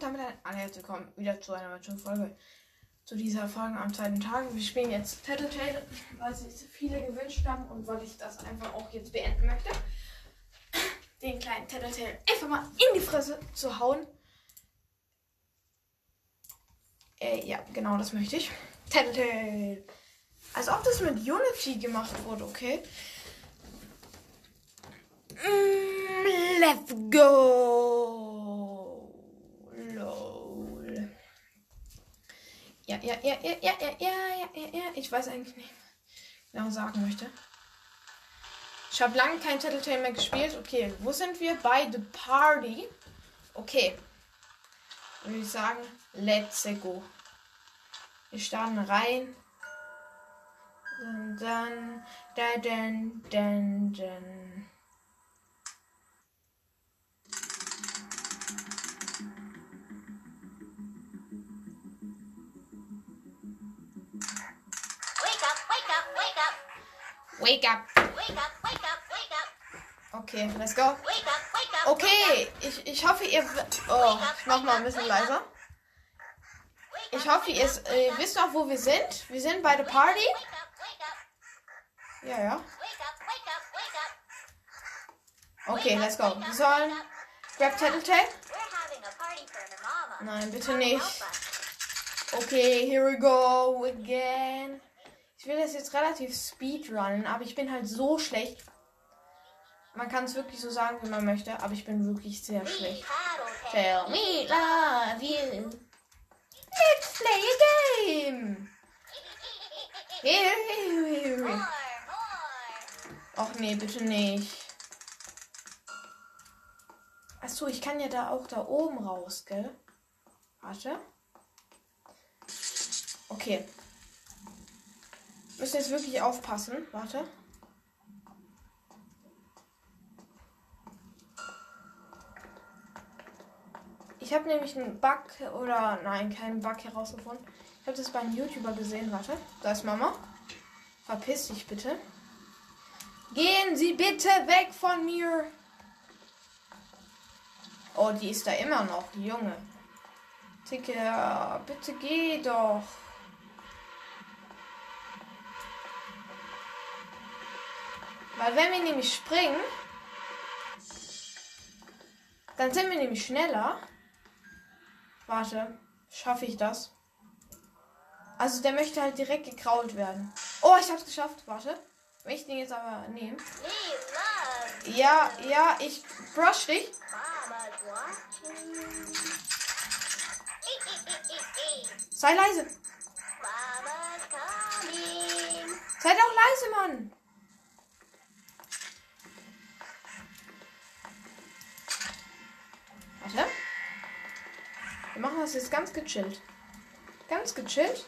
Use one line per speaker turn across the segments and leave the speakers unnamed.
damit ein herzlich willkommen wieder zu einer weiteren Folge zu dieser Folge am zweiten Tag. Wir spielen jetzt Tattletale, weil sich viele gewünscht haben und weil ich das einfach auch jetzt beenden möchte. Den kleinen Tattletale einfach mal in die Fresse zu hauen. Äh, ja, genau das möchte ich. Tattletale. Als ob das mit Unity gemacht wurde, okay? Mm, let's go. Lol. Ja, ja, ja, ja, ja, ja, ja, ja, ja. Ich weiß eigentlich nicht, was ich genau sagen möchte. Ich habe lange kein Tattletale mehr gespielt. Okay, wo sind wir? Bei The Party. Okay. Würde ich sagen, let's go. Wir starten rein. Dann, da, dann, dann, dann.
Wake up, wake up, wake up,
Wake up.
wake up, wake up, wake up,
Okay, let's go.
wake up, wake up.
Okay, ich, ich hoffe, ihr. Oh, ich mach mal ein bisschen leiser. Ich hoffe, ihr äh, wisst noch, wo wir sind. Wir sind bei der Party.
wake up, wake up,
Ja, ja. Okay, let's go. Wir sollen. Grab Tattletale.
We're having a party for the mama.
Nein, bitte nicht. Okay, here we go again. Ich will das jetzt relativ speedrunnen, aber ich bin halt so schlecht. Man kann es wirklich so sagen, wie man möchte, aber ich bin wirklich sehr schlecht. Tell me love you. Let's play a game. Here, here, here. Ach nee, bitte nicht. Achso, ich kann ja da auch da oben raus, gell? Warte. Okay. Müssen jetzt wirklich aufpassen. Warte. Ich habe nämlich einen Bug oder nein, keinen Bug herausgefunden. Ich habe das bei einem YouTuber gesehen. Warte, da ist Mama. Verpiss dich bitte. Gehen Sie bitte weg von mir. Oh, die ist da immer noch, die Junge. Ticke, bitte geh doch. Weil wenn wir nämlich springen, dann sind wir nämlich schneller. Warte, schaffe ich das? Also der möchte halt direkt gekrault werden. Oh, ich hab's geschafft. Warte. Will ich den jetzt aber
love
Ja, ja, ich brush dich. Sei leise. Sei doch leise, Mann. Warte. Wir machen das jetzt ganz gechillt. Ganz gechillt.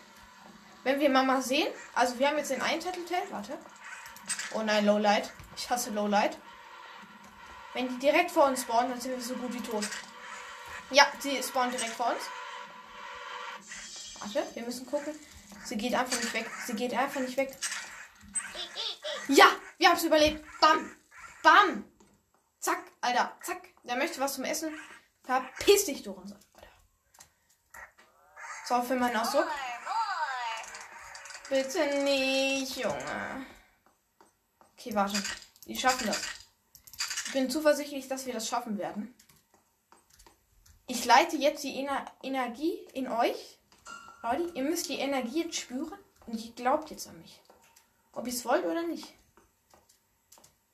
Wenn wir Mama sehen, also wir haben jetzt den einen Tattletale, warte. Oh nein, Lowlight. Ich hasse Lowlight. Wenn die direkt vor uns spawnen, dann sind wir so gut wie tot. Ja, sie spawnen direkt vor uns. Warte, wir müssen gucken. Sie geht einfach nicht weg. Sie geht einfach nicht weg. Ja, wir haben es überlebt. Bam. Bam. Zack, Alter. Zack. Der möchte was zum Essen. Verpiss dich, du. Alter. So, für meinen Ausdruck. Bitte nicht, Junge. Okay, warte. Die schaffen das. Ich bin zuversichtlich, dass wir das schaffen werden. Ich leite jetzt die Ener Energie in euch. Leute, ihr müsst die Energie jetzt spüren und ihr glaubt jetzt an mich. Ob ihr es wollt oder nicht.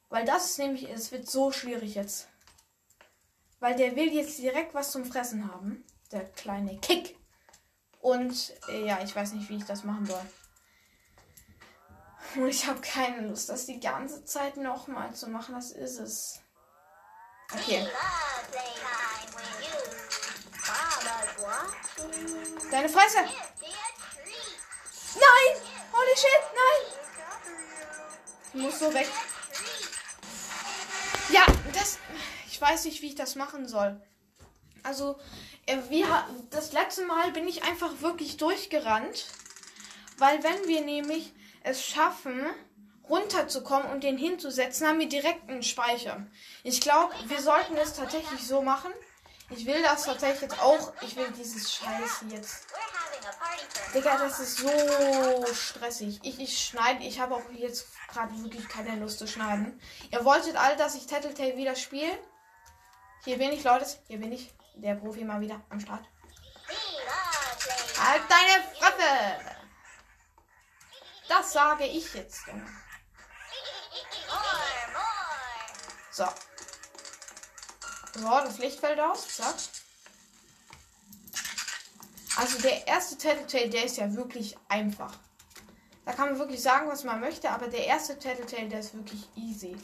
Weil das ist nämlich, es wird so schwierig jetzt. Weil der will jetzt direkt was zum Fressen haben. Der kleine Kick. Und äh, ja, ich weiß nicht, wie ich das machen soll. Und ich habe keine Lust, das die ganze Zeit nochmal zu machen. Das ist es. Okay. Deine Fresse! Nein! Holy shit, nein! Ich muss so weg. Ja, das. Ich weiß nicht, wie ich das machen soll. Also, äh, wir, das letzte Mal bin ich einfach wirklich durchgerannt. Weil wenn wir nämlich es schaffen, runterzukommen und den hinzusetzen, haben wir direkt einen Speicher. Ich glaube, wir sollten es tatsächlich so machen. Ich will das tatsächlich jetzt auch. Ich will dieses Scheiß jetzt. Digga, das ist so stressig. Ich, ich schneide, ich habe auch jetzt gerade wirklich keine Lust zu schneiden. Ihr wolltet alle, dass ich Tattletale wieder spiele. Hier bin ich, Leute. Hier bin ich. Der Profi mal wieder am Start. Halt deine Fresse! Das sage ich jetzt. So. So, das Licht fällt aus. Zack. Also der erste Tattletale, der ist ja wirklich einfach. Da kann man wirklich sagen, was man möchte, aber der erste Tattletale, der ist wirklich easy.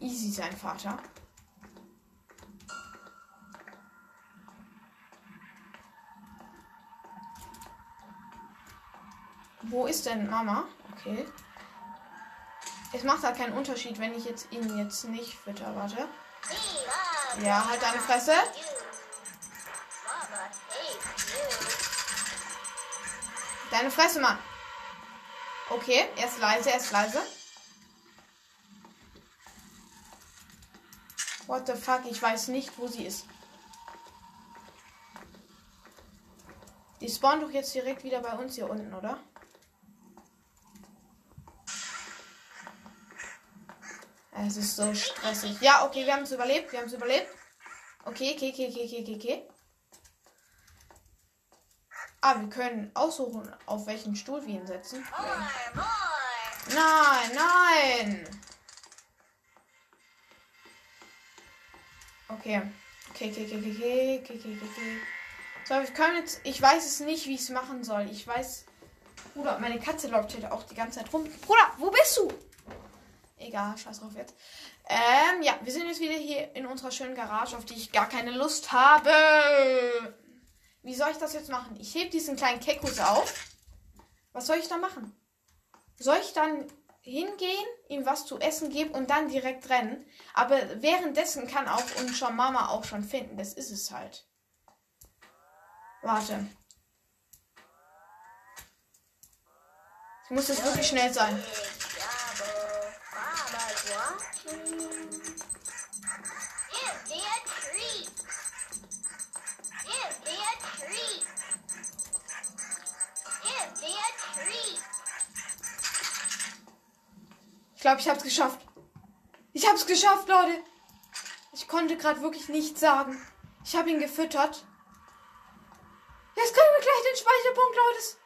Easy sein Vater. Wo ist denn Mama? Okay. Es macht halt keinen Unterschied, wenn ich jetzt ihn jetzt nicht fütter. Warte. Ja, halt deine Fresse. Deine Fresse, Mann. Okay, er ist leise, er ist leise. What the fuck, ich weiß nicht, wo sie ist. Die spawnt doch jetzt direkt wieder bei uns hier unten, oder? Es ist so stressig. Ja, okay, wir haben es überlebt, wir haben es überlebt. Okay, okay, okay, okay, okay, okay. Ah, wir können aussuchen, auf welchen Stuhl wir ihn setzen. Nein, nein. Okay. Okay, okay, okay, okay, okay, okay, okay, okay. So, wir können jetzt. Ich weiß es nicht, wie ich es machen soll. Ich weiß. Bruder, meine Katze läuft hier auch die ganze Zeit rum. Bruder, wo bist du? Egal, scheiß drauf jetzt. Ähm, ja, wir sind jetzt wieder hier in unserer schönen Garage, auf die ich gar keine Lust habe. Wie soll ich das jetzt machen? Ich heb diesen kleinen Kekus auf. Was soll ich da machen? Soll ich dann hingehen, ihm was zu essen geben und dann direkt rennen? Aber währenddessen kann auch uns schon Mama auch schon finden. Das ist es halt. Warte. Ich muss jetzt wirklich schnell sein. Ich glaube, ich habe es geschafft. Ich habe es geschafft, Leute. Ich konnte gerade wirklich nichts sagen. Ich habe ihn gefüttert. Jetzt kriegen wir gleich den Speicherpunkt, Leute.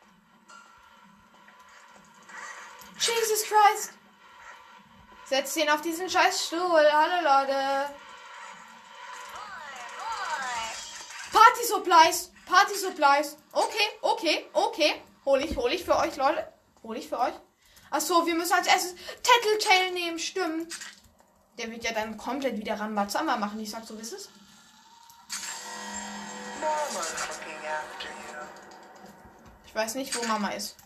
Jesus Christ. Setzt ihn auf diesen scheiß Stuhl. Hallo, Leute. Party Supplies. Party Supplies. Okay, okay, okay. Hol ich, hol ich für euch, Leute. Hol ich für euch. Ach so, wir müssen als erstes Tattletale nehmen, stimmt. Der wird ja dann komplett wieder Rambazamba machen. Ich sag so, es ist.
You.
Ich weiß nicht, wo Mama ist.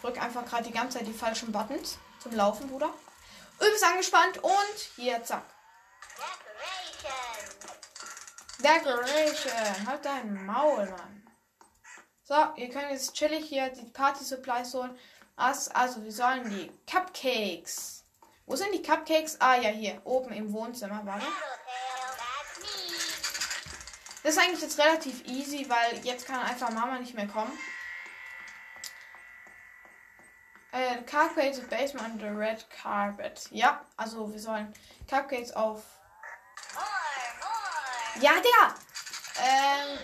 Drücke einfach gerade die ganze Zeit die falschen Buttons zum Laufen, Bruder. Übelst angespannt und hier, zack.
Decoration.
Halt dein Maul, Mann. So, ihr könnt jetzt chillig hier die Party Supplies holen. Also, wir sollen die Cupcakes. Wo sind die Cupcakes? Ah, ja, hier. Oben im Wohnzimmer, warte. Das ist eigentlich jetzt relativ easy, weil jetzt kann einfach Mama nicht mehr kommen. Äh, basement on the red carpet. Ja, also wir sollen Cupcakes auf. Ja, Digga! Ähm,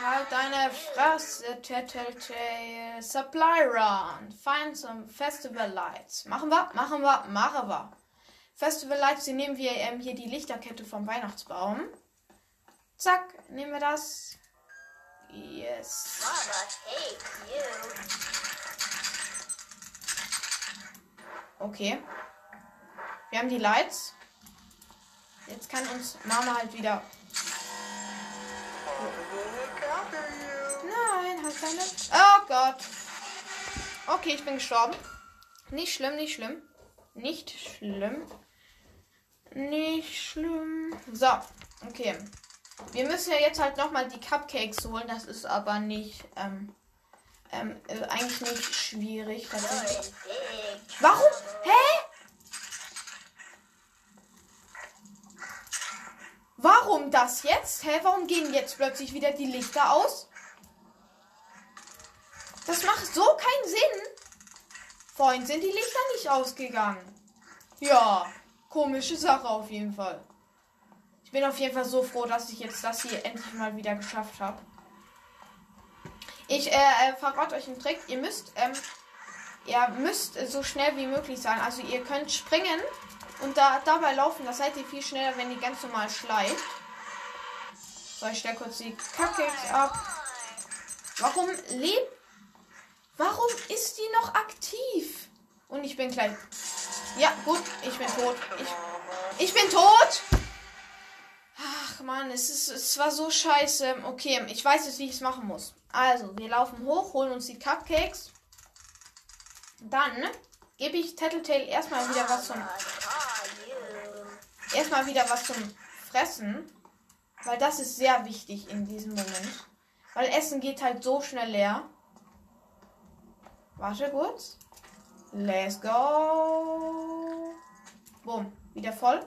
halt deine Fresse, Tattletale Supply Run. Find some Festival Lights. Machen wir, machen wir, machen wir. Festival Lights, die nehmen wir ähm, hier die Lichterkette vom Weihnachtsbaum. Zack, nehmen wir das. Yes.
Mama.
Okay. Wir haben die Lights. Jetzt kann uns Mama halt wieder. Nein, halt keine. Oh Gott. Okay, ich bin gestorben. Nicht schlimm, nicht schlimm. Nicht schlimm. Nicht schlimm. So, okay. Wir müssen ja jetzt halt nochmal die Cupcakes holen. Das ist aber nicht, ähm, ähm, äh, eigentlich nicht schwierig. Tatsächlich. Warum? Hä? Warum das jetzt? Hä, warum gehen jetzt plötzlich wieder die Lichter aus? Das macht so keinen Sinn. Vorhin sind die Lichter nicht ausgegangen. Ja, komische Sache auf jeden Fall. Ich bin auf jeden Fall so froh, dass ich jetzt das hier endlich mal wieder geschafft habe. Ich äh, äh, verrate euch einen Trick. Ihr müsst, ähm, ihr müsst so schnell wie möglich sein. Also ihr könnt springen und da dabei laufen. Das seid ihr viel schneller, wenn ihr ganz normal schleicht. So, ich stelle kurz die Cupcakes ab. Warum lebt Warum ist die noch aktiv? Und ich bin gleich. Ja, gut, ich bin tot. Ich, ich bin tot! Ach man, es, ist, es war so scheiße. Okay, ich weiß jetzt, wie ich es machen muss. Also, wir laufen hoch, holen uns die Cupcakes. Dann gebe ich Tattletale erstmal wieder was zum. Erstmal wieder was zum Fressen. Weil das ist sehr wichtig in diesem Moment. Weil Essen geht halt so schnell leer. Warte kurz. Let's go. Bumm. Wieder voll.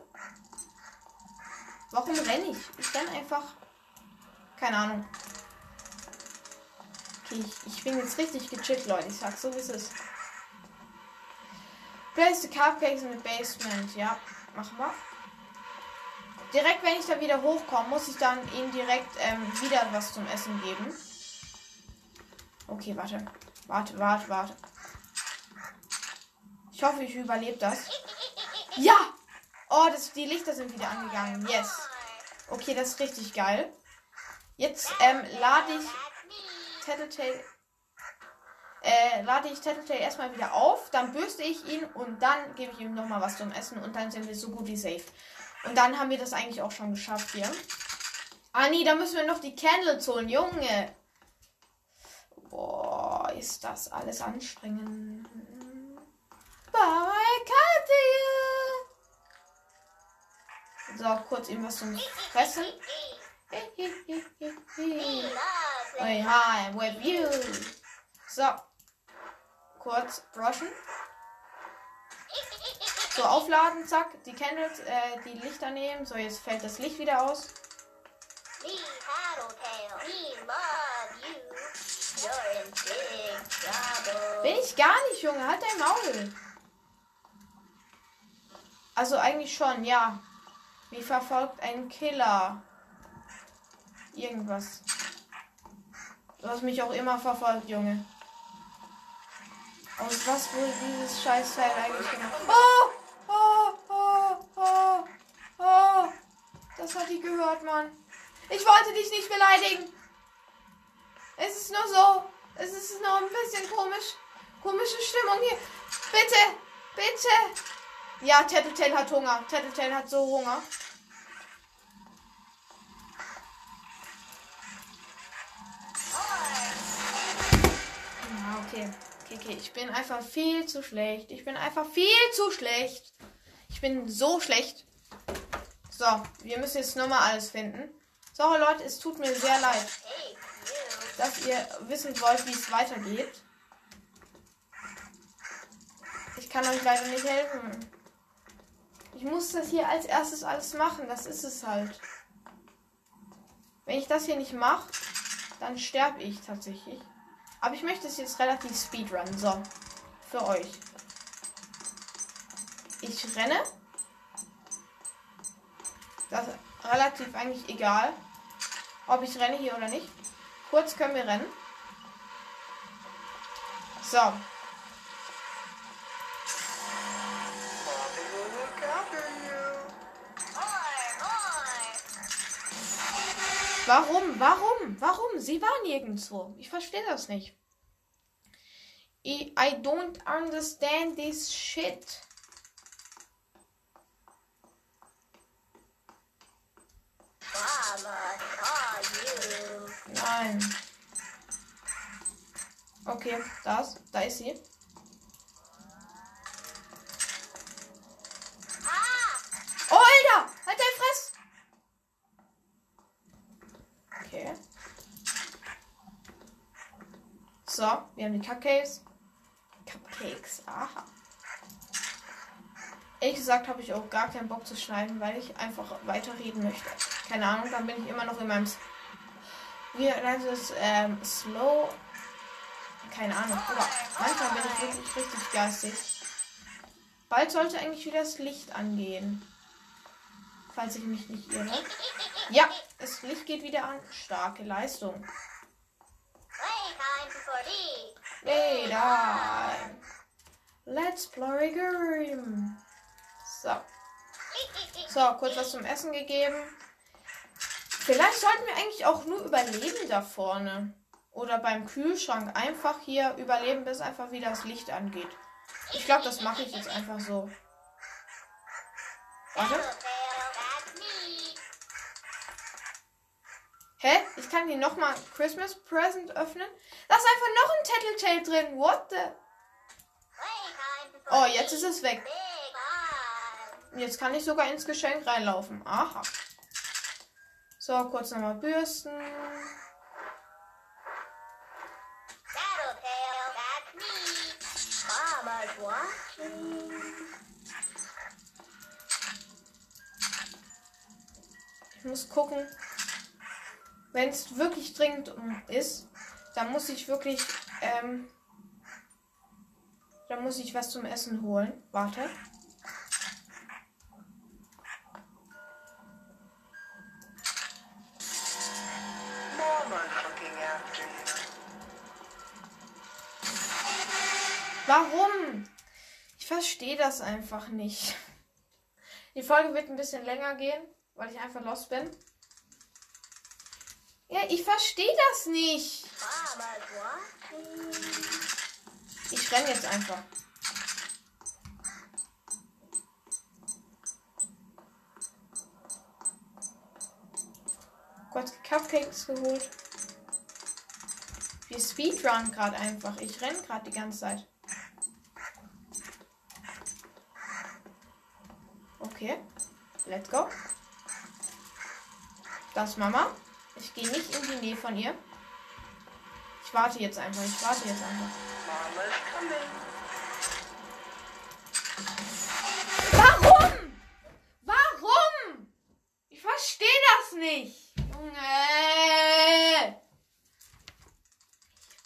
Warum renne ich? Ich renne einfach. Keine Ahnung. Okay, ich, ich bin jetzt richtig gechillt, Leute. Ich sag so, wie es ist. Place the Cupcakes in the basement. Ja, machen wir. Direkt, wenn ich da wieder hochkomme, muss ich dann ihnen direkt ähm, wieder was zum Essen geben. Okay, warte. Warte, warte, warte. Ich hoffe, ich überlebe das. Ja! Oh, das, die Lichter sind wieder angegangen. Yes. Okay, das ist richtig geil. Jetzt ähm, lade ich Tattletale. Äh, lade ich Tattletale erstmal wieder auf, dann bürste ich ihn und dann gebe ich ihm nochmal was zum Essen und dann sind wir so gut wie safe. Und dann haben wir das eigentlich auch schon geschafft hier. Ah nee, da müssen wir noch die Candles holen, Junge. Boah, ist das alles anstrengend. Bye, Karte. So, kurz ihm was zum Fressen. Hey, hi, with you. So. Kurz brushen. So, aufladen, zack. Die Candles, äh, die Lichter nehmen. So, jetzt fällt das Licht wieder aus. Bin ich gar nicht, Junge. Halt dein Maul. Also eigentlich schon, ja. Wie verfolgt ein Killer. Irgendwas. Du hast mich auch immer verfolgt, Junge. Aus was wurde dieses Scheißteil eigentlich gemacht? Oh! Oh! Oh! Oh! Oh! Das hat die gehört, Mann. Ich wollte dich nicht beleidigen. Es ist nur so. Es ist nur ein bisschen komisch. Komische Stimmung hier. Bitte! Bitte! Ja, Tattletale hat Hunger. Tattletale hat so Hunger. Ja, okay. Okay, okay. Ich bin einfach viel zu schlecht. Ich bin einfach viel zu schlecht. Ich bin so schlecht. So, wir müssen jetzt nochmal alles finden. Sorry, Leute, es tut mir sehr leid, dass ihr wissen wollt, wie es weitergeht. Ich kann euch leider nicht helfen. Ich muss das hier als erstes alles machen. Das ist es halt. Wenn ich das hier nicht mache, dann sterbe ich tatsächlich. Aber ich möchte es jetzt relativ speedrun. So. Für euch. Ich renne. Das ist relativ eigentlich egal, ob ich renne hier oder nicht. Kurz können wir rennen. So. Warum? Warum? Warum? Sie war nirgendwo. Ich verstehe das nicht. I, I don't understand this shit. Nein. Okay, das, da ist sie.
Ah!
Oh, Alter! Halt dein Fress! So, wir haben die Cupcakes. Cupcakes, aha. Ehrlich gesagt habe ich auch gar keinen Bock zu schneiden, weil ich einfach weiterreden möchte. Keine Ahnung, dann bin ich immer noch in meinem. S- Wie nennt es? Ähm, Slow. Keine Ahnung. Aber manchmal bin ich wirklich richtig geistig. Bald sollte eigentlich wieder das Licht angehen. Falls ich mich nicht irre. Ja, das Licht geht wieder an. Starke Leistung.
Playtime for.
Hey, da. Let's play game. So. So, kurz was zum Essen gegeben. Vielleicht sollten wir eigentlich auch nur überleben da vorne. Oder beim Kühlschrank einfach hier überleben, bis einfach wieder das Licht angeht. Ich glaube, das mache ich jetzt einfach so. Warte. Hä? Ich kann hier nochmal Christmas Present öffnen. Da ist einfach noch ein Tattletale drin. What the? Oh, jetzt ist es weg. Jetzt kann ich sogar ins Geschenk reinlaufen. Aha. So, kurz nochmal bürsten. Ich muss gucken. Wenn es wirklich dringend ist, dann muss ich wirklich, ähm, dann muss ich was zum Essen holen. Warte. Warum? Ich verstehe das einfach nicht. Die Folge wird ein bisschen länger gehen, weil ich einfach lost bin. Ja, ich verstehe das nicht. Ich renne jetzt einfach. Kurz Cupcakes geholt. Wir speedrun gerade einfach. Ich renne gerade die ganze Zeit. Okay. Let's go. Das Mama. Ich gehe nicht in die Nähe von ihr. Ich warte jetzt einfach. Ich warte jetzt einfach. Warum? Warum? Ich verstehe das nicht. Junge.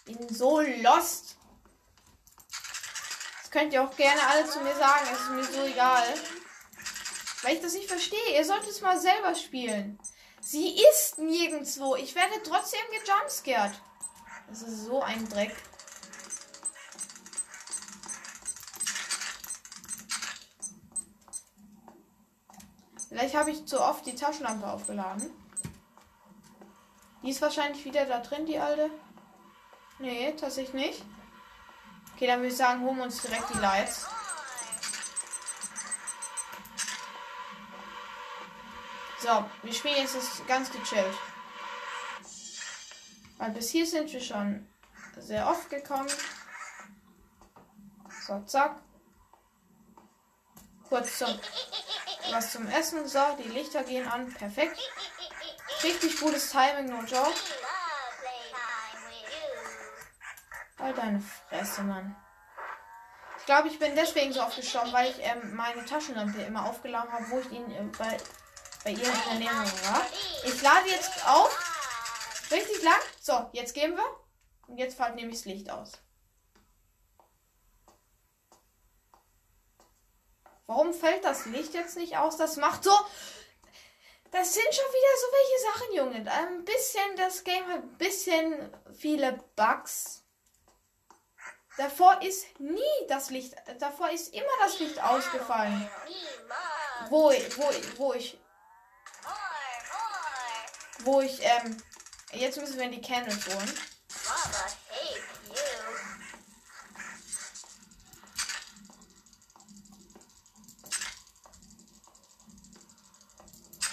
Ich bin so lost. Das könnt ihr auch gerne alle zu mir sagen. Es ist mir so egal. Weil ich das nicht verstehe. Ihr sollt es mal selber spielen. Sie ist nirgendwo. Ich werde trotzdem gejumpscared. Das ist so ein Dreck. Vielleicht habe ich zu oft die Taschenlampe aufgeladen. Die ist wahrscheinlich wieder da drin, die alte. Nee, tatsächlich nicht. Okay, dann würde ich sagen, holen wir uns direkt die Lights. So, wir spielen jetzt das ganz gechillt. Weil bis hier sind wir schon sehr oft gekommen. So, zack. Kurz zum was zum Essen. So, die Lichter gehen an. Perfekt. Richtig gutes Timing, no joke. Halt deine Fresse, Mann. Ich glaube, ich bin deswegen so oft gestorben, weil ich ähm, meine Taschenlampe immer aufgeladen habe, wo ich ihn äh, bei, bei ihr in der war. Ich lade jetzt auf. Richtig lang. So, jetzt gehen wir. Und jetzt fällt nämlich das Licht aus. Warum fällt das Licht jetzt nicht aus? Das macht so. Das sind schon wieder so welche Sachen, Junge. Ein bisschen, das Game hat ein bisschen viele Bugs. Davor ist nie das Licht. Davor ist immer das Licht ausgefallen. Wo, wo, wo ich. Wo ich, ähm. Jetzt müssen wir die Candles holen.
Mama you.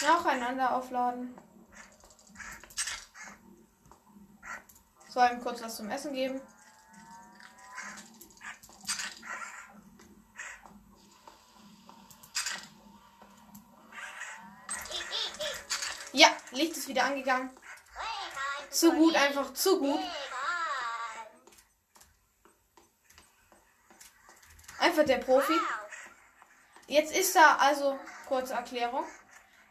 Nacheinander aufladen. Soll ihm kurz was zum Essen geben. Ja, Licht ist wieder angegangen. Zu gut, einfach zu gut. Einfach der Profi. Jetzt ist da, also, kurze Erklärung.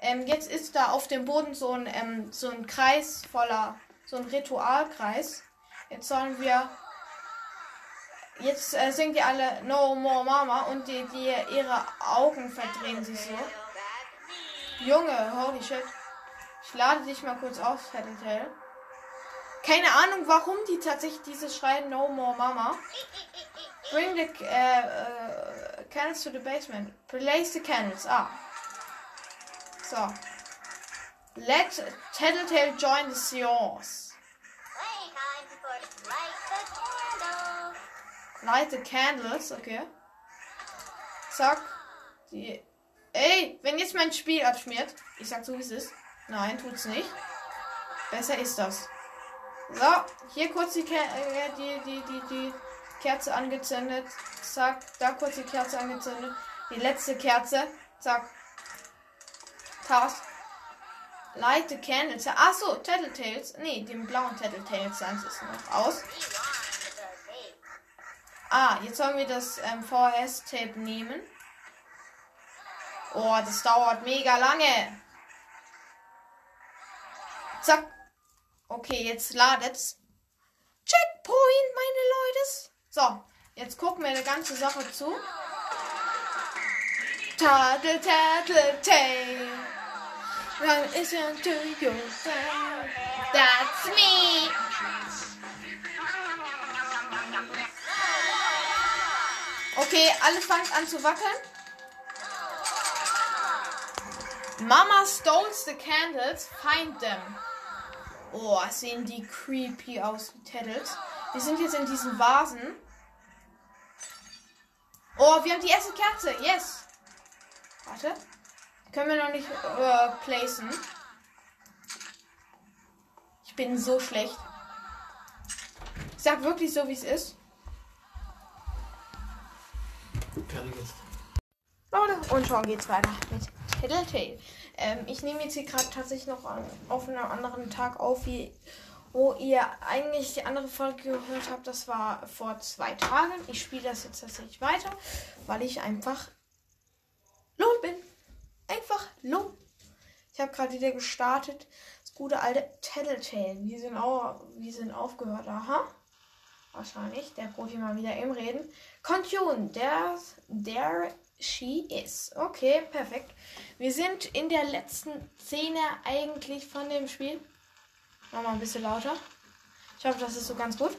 Ähm, jetzt ist da auf dem Boden so ein, ähm, so ein Kreis voller, so ein Ritualkreis. Jetzt sollen wir. Jetzt äh, singen die alle No More Mama und die, die ihre Augen verdrehen sich so. Junge, holy shit. Ich lade dich mal kurz auf, Tattletale. Keine Ahnung, warum die tatsächlich dieses schreien No More Mama. Bring the äh, äh, candles to the basement. Place the candles. Ah. So. Let Tattletale join the seance.
Light the
candles, okay. Zack. Die. Ey, wenn jetzt mein Spiel abschmiert, ich sag so wie es ist. Nein, tut's nicht. Besser ist das. So, hier kurz die, Ke äh, die, die, die, die Kerze angezündet. Zack, da kurz die Kerze angezündet. Die letzte Kerze. Zack. Task. Light the candles. Ach so, Tattletales. Nee, den blauen Tattletales Sans ist noch aus. Ah, jetzt sollen wir das ähm, VHS-Tape nehmen. Oh, das dauert mega lange. Zack. Okay, jetzt ladet's. Checkpoint, meine Leute. So, jetzt gucken wir eine ganze Sache zu. Tadel, tadel, tay. Run is into your side. That's me. Okay, alles fängt an zu wackeln. Mama stole the candles. Find them. Oh, sehen die creepy aus, die Tattles. Wir sind jetzt in diesen Vasen. Oh, wir haben die erste Kerze. Yes. Warte. Können wir noch nicht äh, placen. Ich bin so schlecht. Ich sag wirklich so, wie es ist. Leute, und schon geht's weiter mit Tattletale. Ähm, ich nehme jetzt hier gerade tatsächlich noch an, auf einem anderen Tag auf, wie, wo ihr eigentlich die andere Folge gehört habt. Das war vor zwei Tagen. Ich spiele das jetzt tatsächlich weiter, weil ich einfach lohnt bin. Einfach lohnt. Ich habe gerade wieder gestartet. Das gute alte Tattletale. Wir sind, auch, wir sind aufgehört. Aha. Wahrscheinlich. Der Profi mal wieder im Reden. Continue. Der, der she is. Okay, perfekt. Wir sind in der letzten Szene eigentlich von dem Spiel. Nochmal ein bisschen lauter. Ich hoffe, das ist so ganz gut.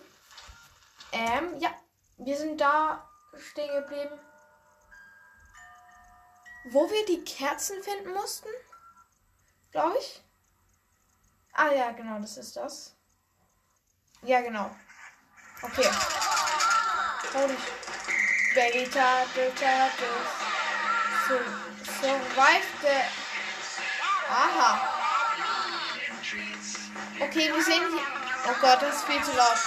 Ähm, ja. Wir sind da stehen geblieben. Wo wir die Kerzen finden mussten. Glaube ich. Ah ja, genau, das ist das. Ja, genau. Okay. Holy Baby Turtle Turtles. So, survive the. Aha. Okay, wir sehen hier. Oh Gott, das ist viel zu laut.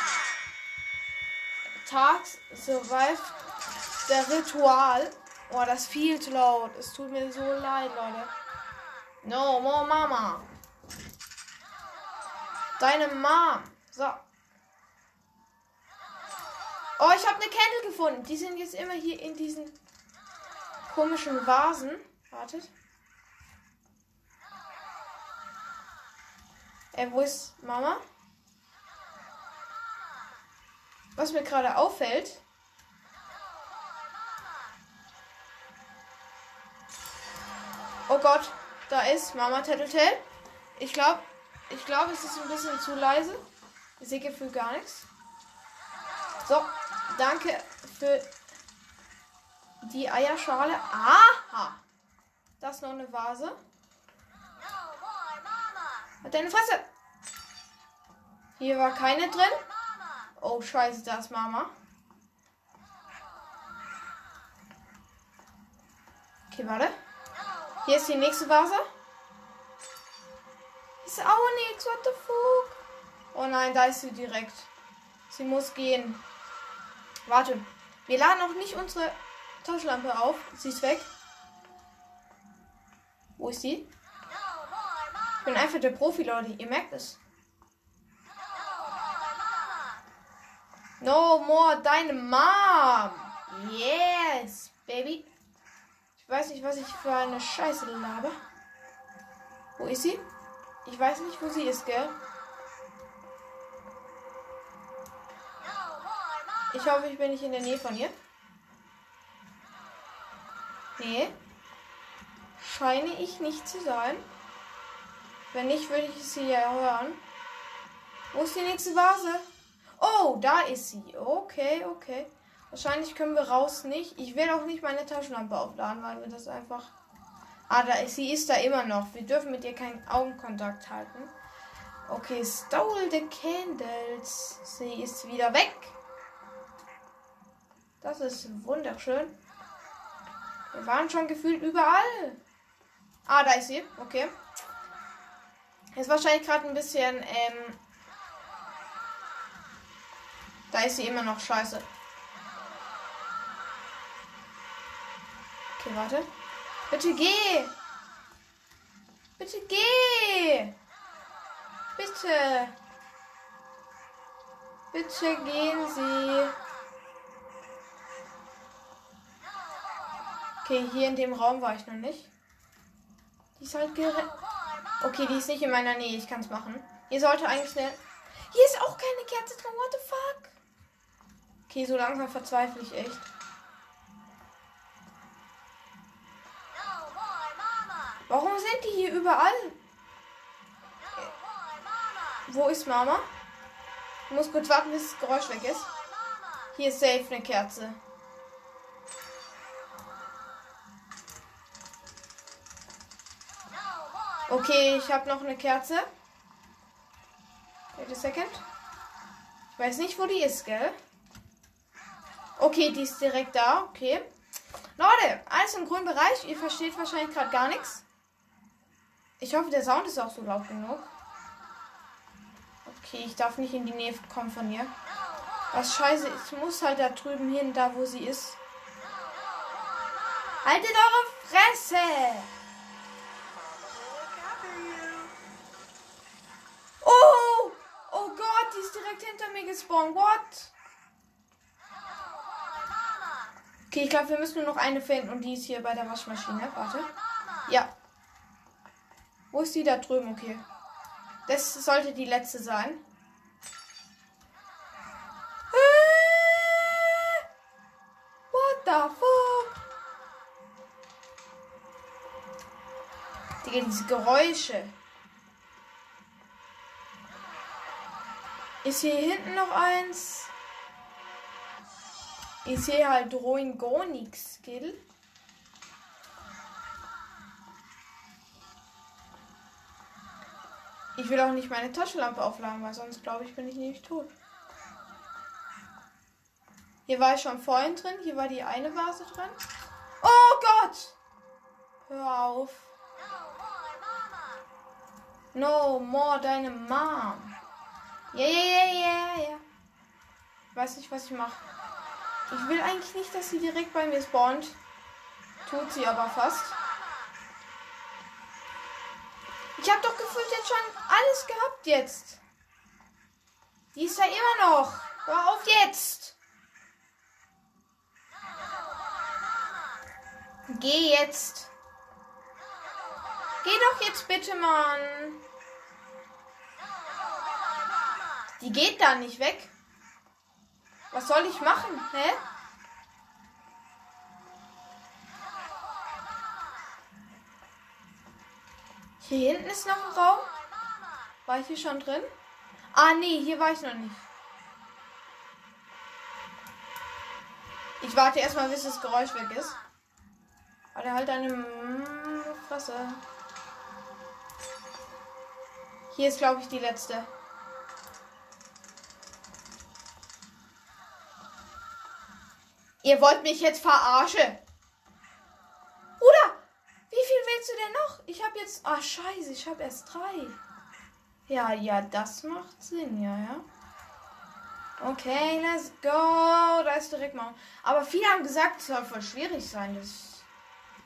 Tags survive der Ritual. Oh, das ist viel zu laut. Es tut mir so leid, Leute. No more Mama. Deine Mom. So. Oh, ich habe eine Candle gefunden. Die sind jetzt immer hier in diesen komischen Vasen. Wartet. Äh, wo ist Mama? Was mir gerade auffällt. Oh Gott, da ist Mama Tattletale. Ich glaube, ich glaube, es ist ein bisschen zu leise. Ich sehe gefühlt gar nichts. So, danke für die Eierschale. Aha! Das ist noch eine Vase. Hat deine Fresse. Hier war keine drin. Oh, scheiße, da ist Mama. Okay, warte. Hier ist die nächste Vase. Ist auch nichts. What the fuck? Oh nein, da ist sie direkt. Sie muss gehen. Warte. Wir laden noch nicht unsere Taschenlampe auf. Sie ist weg. Wo ist sie? Ich bin einfach der Profi, Leute. Ihr merkt es.
No more
deine Mom. Yes, Baby. Ich weiß nicht, was ich für eine Scheiße laber. Wo ist sie? Ich weiß nicht, wo sie ist, gell? Ich hoffe, ich bin nicht in der Nähe von ihr. Nee. Scheine ich nicht zu sein. Wenn nicht, würde ich sie ja hören. Wo ist die nächste Vase? Oh, da ist sie. Okay, okay. Wahrscheinlich können wir raus nicht. Ich will auch nicht meine Taschenlampe aufladen, weil wir das einfach. Ah, da ist, sie ist da immer noch. Wir dürfen mit ihr keinen Augenkontakt halten. Okay, stole the candles. Sie ist wieder weg. Das ist wunderschön. Wir waren schon gefühlt überall. Ah, da ist sie. Okay. Ist wahrscheinlich gerade ein bisschen. Ähm, da ist sie immer noch scheiße. Okay, warte. Bitte geh! Bitte geh! Bitte! Bitte gehen Sie. Okay, hier in dem Raum war ich noch nicht. Die ist halt gerettet. Okay, die ist nicht in meiner Nähe. Ich kann es machen. Hier sollte eigentlich schnell. Hier ist auch keine Kerze drin. What the fuck? Okay, so langsam verzweifle ich echt. Warum sind die hier überall? Wo ist Mama? Ich muss kurz warten, bis das Geräusch weg ist. Hier ist safe eine Kerze. Okay, ich habe noch eine Kerze. Wait a second. Ich weiß nicht, wo die ist, gell? Okay, die ist direkt da. Okay. Leute, alles im grünen Bereich. Ihr versteht wahrscheinlich gerade gar nichts. Ich hoffe, der Sound ist auch so laut genug. Okay, ich darf nicht in die Nähe kommen von ihr. Was scheiße, ich muss halt da drüben hin, da wo sie ist. Haltet eure Fresse!
Look after you.
Oh! Oh Gott, die ist direkt hinter mir gespawnt. What? Okay, ich glaube, wir müssen nur noch eine finden und die ist hier bei der Waschmaschine. Warte. Ja. Wo ist die da drüben? Okay. Das sollte die letzte sein. Äh, What the fuck? Digga, diese Geräusche. Ist hier hinten noch eins? Ich sehe halt gar nichts, Skill. Ich will auch nicht meine Taschenlampe aufladen, weil sonst glaube ich, bin ich nämlich tot. Hier war ich schon vorhin drin. Hier war die eine Vase drin. Oh Gott! Hör auf. No more deine Mom. Ja, ja, ja, ja, ja. Weiß nicht, was ich mache. Ich will eigentlich nicht, dass sie direkt bei mir spawnt. Tut sie aber fast. Ich habe doch gefühlt jetzt schon alles gehabt jetzt. Die ist da immer noch. Hör auf jetzt. Geh jetzt. Geh doch jetzt bitte, Mann. Die geht da nicht weg. Was soll ich machen? Hä? Hier hinten ist noch ein Raum. War ich hier schon drin? Ah, nee, hier war ich noch nicht. Ich warte erstmal, bis das Geräusch weg ist. Aber halt deine mm, Fresse. Hier ist, glaube ich, die letzte. Ihr wollt mich jetzt verarschen. Oder? Wie viel willst du denn noch? Ich habe jetzt. Ah, scheiße, ich habe erst drei. Ja, ja, das macht Sinn, ja, ja. Okay, let's go. Da ist direkt mal. Aber viele haben gesagt, es soll voll schwierig sein. Das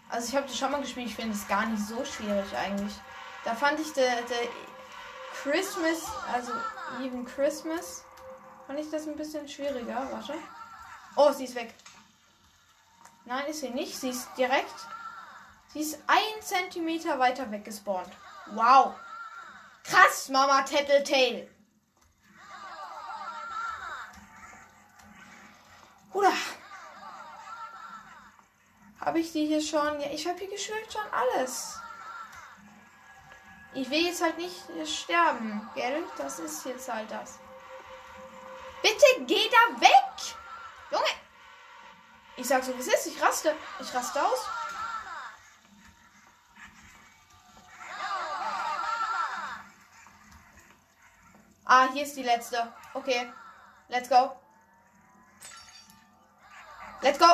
also ich habe das schon mal gespielt. Ich finde es gar nicht so schwierig eigentlich. Da fand ich der, der Christmas, also Even Christmas, fand ich das ein bisschen schwieriger. Warte. Oh, sie ist weg. Nein, ist sie nicht. Sie ist direkt. Sie ist ein Zentimeter weiter weg gespawnt. Wow. Krass, Mama Tattletale. Oder? Habe ich die hier schon? Ja, ich habe hier gefühlt schon alles. Ich will jetzt halt nicht sterben, gell? Das ist jetzt halt das. Bitte geh da weg! Junge! Ich sag so, es ist. Ich raste. Ich raste aus. Ah, hier ist die letzte. Okay. Let's go. Let's go.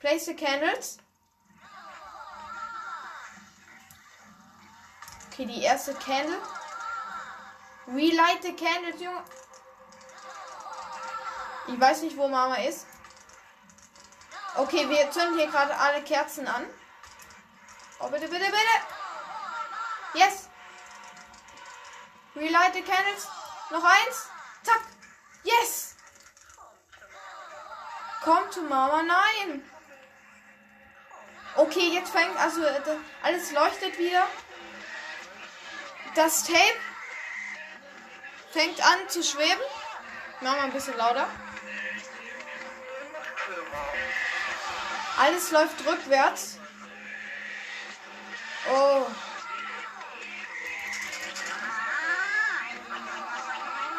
Place the candles. Okay, die erste Candle. Relight the candles, Junge. Ich weiß nicht, wo Mama ist. Okay, wir zünden hier gerade alle Kerzen an. Oh, bitte, bitte, bitte. Yes. Relight the candles. Noch eins. Zack. Yes. Komm zu Mama. Nein. Okay, jetzt fängt also äh, alles leuchtet wieder. Das Tape fängt an zu schweben. Machen wir ein bisschen lauter. Alles läuft rückwärts. Oh.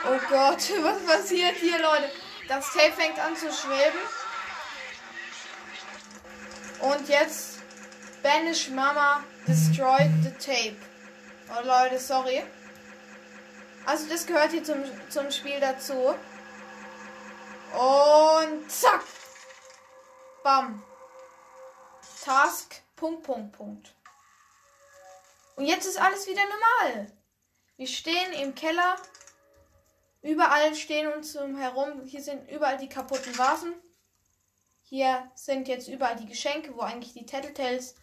Oh Gott, was passiert hier, Leute? Das Tape fängt an zu schweben. Und jetzt Banish Mama destroyed the tape. Oh Leute, sorry. Also das gehört hier zum, zum Spiel dazu. Und zack. Bam. Task. Punkt, Punkt, Punkt. Und jetzt ist alles wieder normal. Wir stehen im Keller. Überall stehen uns herum. Hier sind überall die kaputten Vasen. Hier sind jetzt überall die Geschenke, wo eigentlich die Tattletales,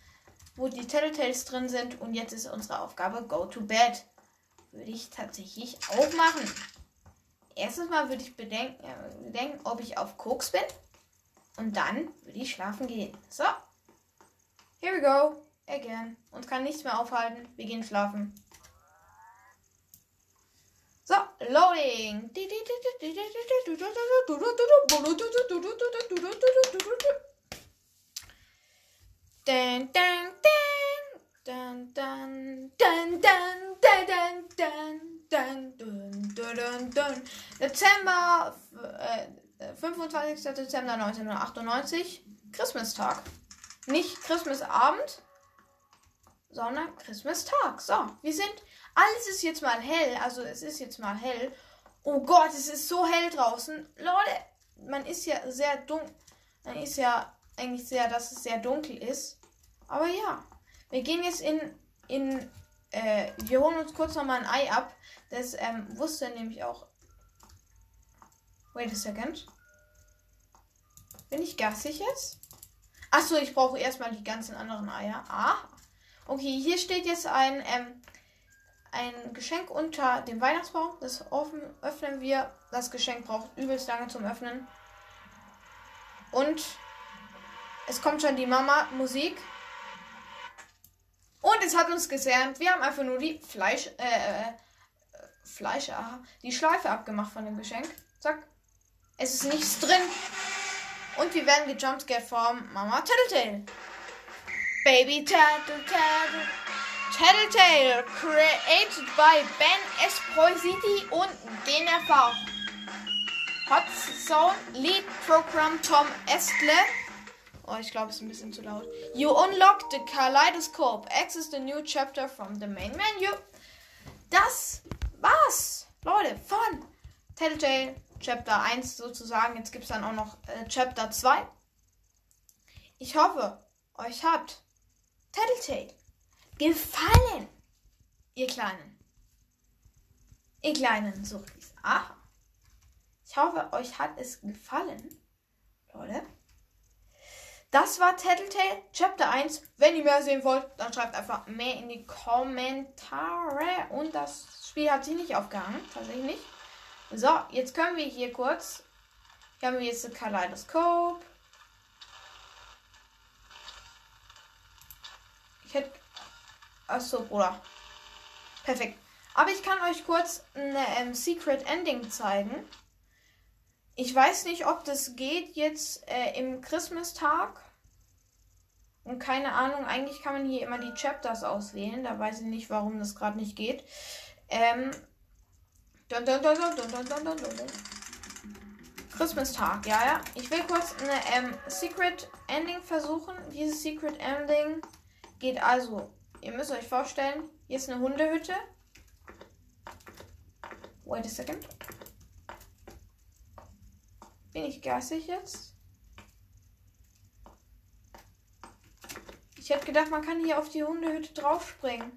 wo die Tattletales drin sind. Und jetzt ist unsere Aufgabe Go to Bed. Würde ich tatsächlich auch machen. Erstens mal würde ich bedenken, äh, bedenken, ob ich auf Koks bin. Und dann würde ich schlafen gehen. So. Here we go. Again. Uns kann nichts mehr aufhalten. Wir gehen schlafen. So, loading. Dun, dun, dun, dun, dun, dun, dun, dun, dun, dun, dun, dun. Dezember, äh, 25. Dezember 1998, Christmastag. Nicht Christmasabend, sondern Christmastag. So, wir sind, alles ist jetzt mal hell, also es ist jetzt mal hell. Oh Gott, es ist so hell draußen. Leute, man ist ja sehr dunkel, man ist ja eigentlich sehr, dass es sehr dunkel ist. Aber ja, wir gehen jetzt in, in, äh, wir holen uns kurz nochmal ein Ei ab. Das ähm, wusste nämlich auch. Wait a second. Bin ich gassig jetzt? Achso, ich brauche erstmal die ganzen anderen Eier. Ah. Okay, hier steht jetzt ein, ähm, ein Geschenk unter dem Weihnachtsbaum. Das offen, öffnen wir. Das Geschenk braucht übelst lange zum Öffnen. Und es kommt schon die Mama-Musik. Und es hat uns gesernt. Wir haben einfach nur die Fleisch, äh, äh, Fleisch, aha, die Schleife abgemacht von dem Geschenk. Zack. Es ist nichts drin. Und wir werden gejumpscared vom Mama Tattletale. Baby Tattletale. Tattletale. Created by Ben Espositi und DNFV. Hot Zone Lead Program Tom Estle. Oh, ich glaube, es ist ein bisschen zu laut. You unlock the Kaleidoscope. Access the new chapter from the main menu. Das war's, Leute, von Tattletale Chapter 1 sozusagen. Jetzt gibt es dann auch noch äh, Chapter 2. Ich hoffe, euch hat Tattletale gefallen. Ihr Kleinen. Ihr Kleinen Suchtis. Aha. Ich hoffe, euch hat es gefallen. Leute. Das war Tattletale Chapter 1. Wenn ihr mehr sehen wollt, dann schreibt einfach mehr in die Kommentare. Und das Spiel hat sich nicht aufgehangen. Tatsächlich nicht. So, jetzt können wir hier kurz. Hier haben wir jetzt ein Kaleidoskop. Ich hätte. Achso, Bruder. Perfekt. Aber ich kann euch kurz ein ähm, Secret Ending zeigen. Ich weiß nicht, ob das geht jetzt äh, im Christmas-Tag. Und keine Ahnung, eigentlich kann man hier immer die Chapters auswählen. Da weiß ich nicht, warum das gerade nicht geht. Ähm, Dun, dun, dun, dun, dun, dun, dun, dun, Christmas-Tag, ja, ja. Ich will kurz eine ähm, Secret Ending versuchen. Dieses Secret Ending geht also, ihr müsst euch vorstellen, hier ist eine Hundehütte. Wait a second. Bin ich geistig jetzt? Ich hätte gedacht, man kann hier auf die Hundehütte draufspringen.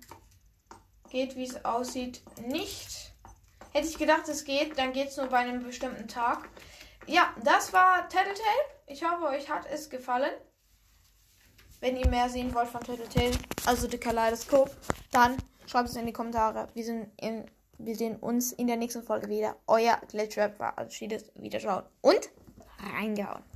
Geht, wie es aussieht, nicht. Hätte ich gedacht, es geht, dann geht es nur bei einem bestimmten Tag. Ja, das war Tattletale. Ich hoffe, euch hat es gefallen. Wenn ihr mehr sehen wollt von Tattletale, also The Kaleidoskop, dann schreibt es in die Kommentare. Wir, sind in, wir sehen uns in der nächsten Folge wieder. Euer Glitchrap verabschiedet. Wiederschauen und reingehauen.